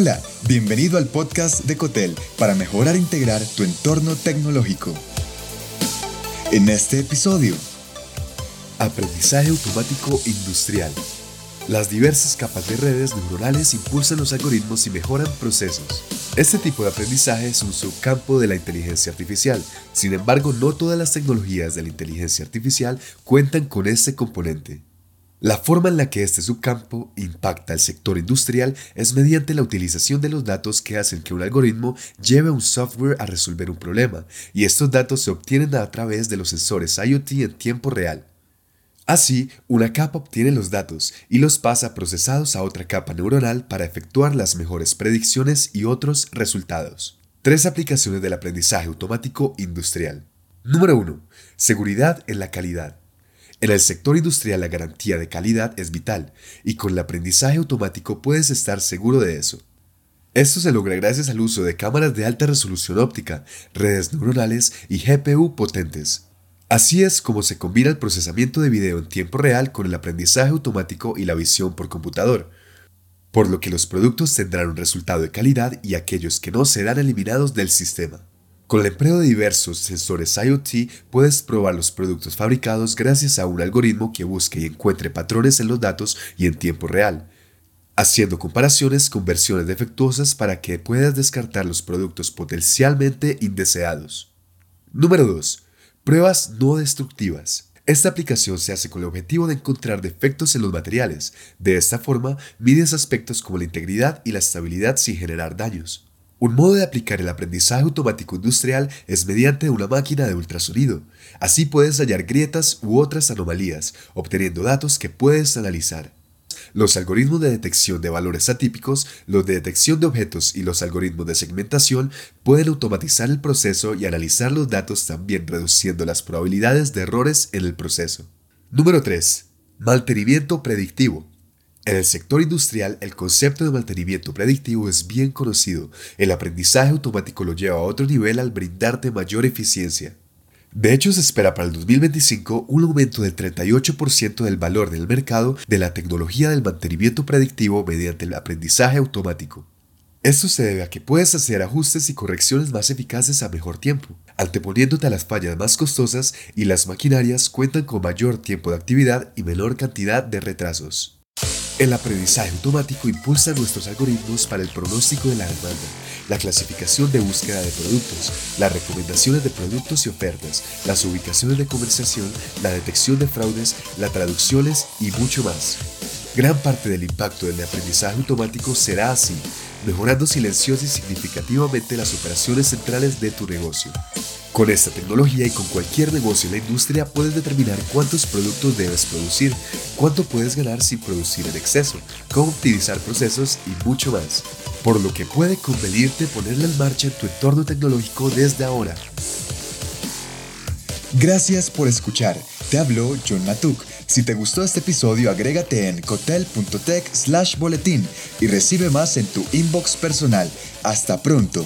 Hola, bienvenido al podcast de Cotel para mejorar e integrar tu entorno tecnológico. En este episodio, Aprendizaje automático industrial. Las diversas capas de redes neuronales impulsan los algoritmos y mejoran procesos. Este tipo de aprendizaje es un subcampo de la inteligencia artificial. Sin embargo, no todas las tecnologías de la inteligencia artificial cuentan con este componente. La forma en la que este subcampo impacta al sector industrial es mediante la utilización de los datos que hacen que un algoritmo lleve un software a resolver un problema, y estos datos se obtienen a través de los sensores IoT en tiempo real. Así, una capa obtiene los datos y los pasa procesados a otra capa neuronal para efectuar las mejores predicciones y otros resultados. Tres aplicaciones del aprendizaje automático industrial. Número 1. Seguridad en la calidad. En el sector industrial la garantía de calidad es vital y con el aprendizaje automático puedes estar seguro de eso. Esto se logra gracias al uso de cámaras de alta resolución óptica, redes neuronales y GPU potentes. Así es como se combina el procesamiento de video en tiempo real con el aprendizaje automático y la visión por computador, por lo que los productos tendrán un resultado de calidad y aquellos que no serán eliminados del sistema. Con el empleo de diversos sensores IoT puedes probar los productos fabricados gracias a un algoritmo que busque y encuentre patrones en los datos y en tiempo real, haciendo comparaciones con versiones defectuosas para que puedas descartar los productos potencialmente indeseados. Número 2. Pruebas no destructivas. Esta aplicación se hace con el objetivo de encontrar defectos en los materiales. De esta forma, mides aspectos como la integridad y la estabilidad sin generar daños. Un modo de aplicar el aprendizaje automático industrial es mediante una máquina de ultrasonido. Así puedes hallar grietas u otras anomalías, obteniendo datos que puedes analizar. Los algoritmos de detección de valores atípicos, los de detección de objetos y los algoritmos de segmentación pueden automatizar el proceso y analizar los datos también reduciendo las probabilidades de errores en el proceso. Número 3. Mantenimiento predictivo. En el sector industrial, el concepto de mantenimiento predictivo es bien conocido. El aprendizaje automático lo lleva a otro nivel al brindarte mayor eficiencia. De hecho, se espera para el 2025 un aumento del 38% del valor del mercado de la tecnología del mantenimiento predictivo mediante el aprendizaje automático. Esto se debe a que puedes hacer ajustes y correcciones más eficaces a mejor tiempo, anteponiéndote a las fallas más costosas y las maquinarias cuentan con mayor tiempo de actividad y menor cantidad de retrasos. El aprendizaje automático impulsa nuestros algoritmos para el pronóstico de la demanda, la clasificación de búsqueda de productos, las recomendaciones de productos y ofertas, las ubicaciones de conversación, la detección de fraudes, las traducciones y mucho más. Gran parte del impacto del aprendizaje automático será así, mejorando silenciosa y significativamente las operaciones centrales de tu negocio. Con esta tecnología y con cualquier negocio en la industria puedes determinar cuántos productos debes producir, cuánto puedes ganar sin producir en exceso, cómo optimizar procesos y mucho más. Por lo que puede convenirte ponerla en marcha tu entorno tecnológico desde ahora. Gracias por escuchar. Te habló John Matuk. Si te gustó este episodio, agrégate en cotel.tech slash boletín y recibe más en tu inbox personal. Hasta pronto.